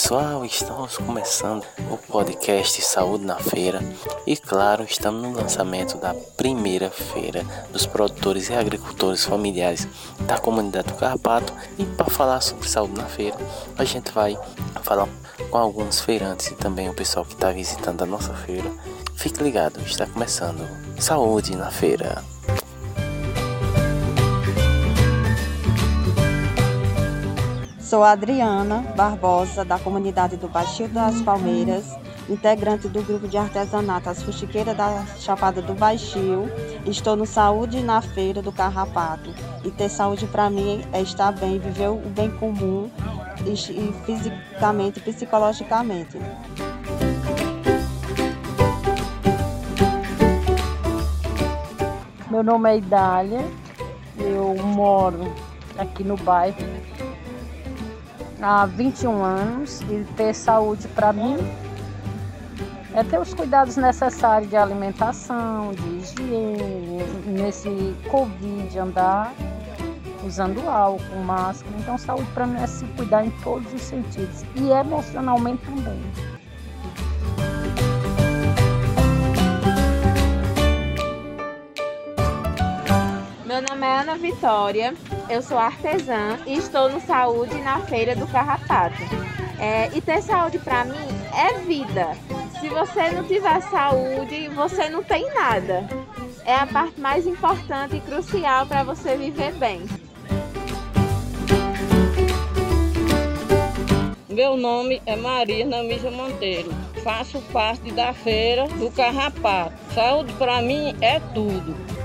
pessoal, estamos começando o podcast Saúde na Feira e, claro, estamos no lançamento da primeira feira dos produtores e agricultores familiares da comunidade do Carrapato. E para falar sobre saúde na feira, a gente vai falar com alguns feirantes e também o pessoal que está visitando a nossa feira. Fique ligado, está começando Saúde na Feira. Sou Adriana Barbosa, da comunidade do Baixio das Palmeiras, integrante do grupo de artesanato As Fuxiqueiras da Chapada do Baixio. Estou no Saúde na Feira do Carrapato. E ter saúde para mim é estar bem, viver o bem comum e, e fisicamente e psicologicamente. Meu nome é Idália, eu moro aqui no bairro há 21 anos e ter saúde para mim é ter os cuidados necessários de alimentação, de higiene, nesse Covid andar usando álcool, máscara. Então, saúde para mim é se cuidar em todos os sentidos e emocionalmente também. Meu nome é Ana Vitória, eu sou artesã e estou no Saúde na Feira do Carrapato. É, e ter saúde para mim é vida. Se você não tiver saúde, você não tem nada. É a parte mais importante e crucial para você viver bem. Meu nome é Marina Mija Monteiro. Faço parte da feira do Carrapato. Saúde para mim é tudo.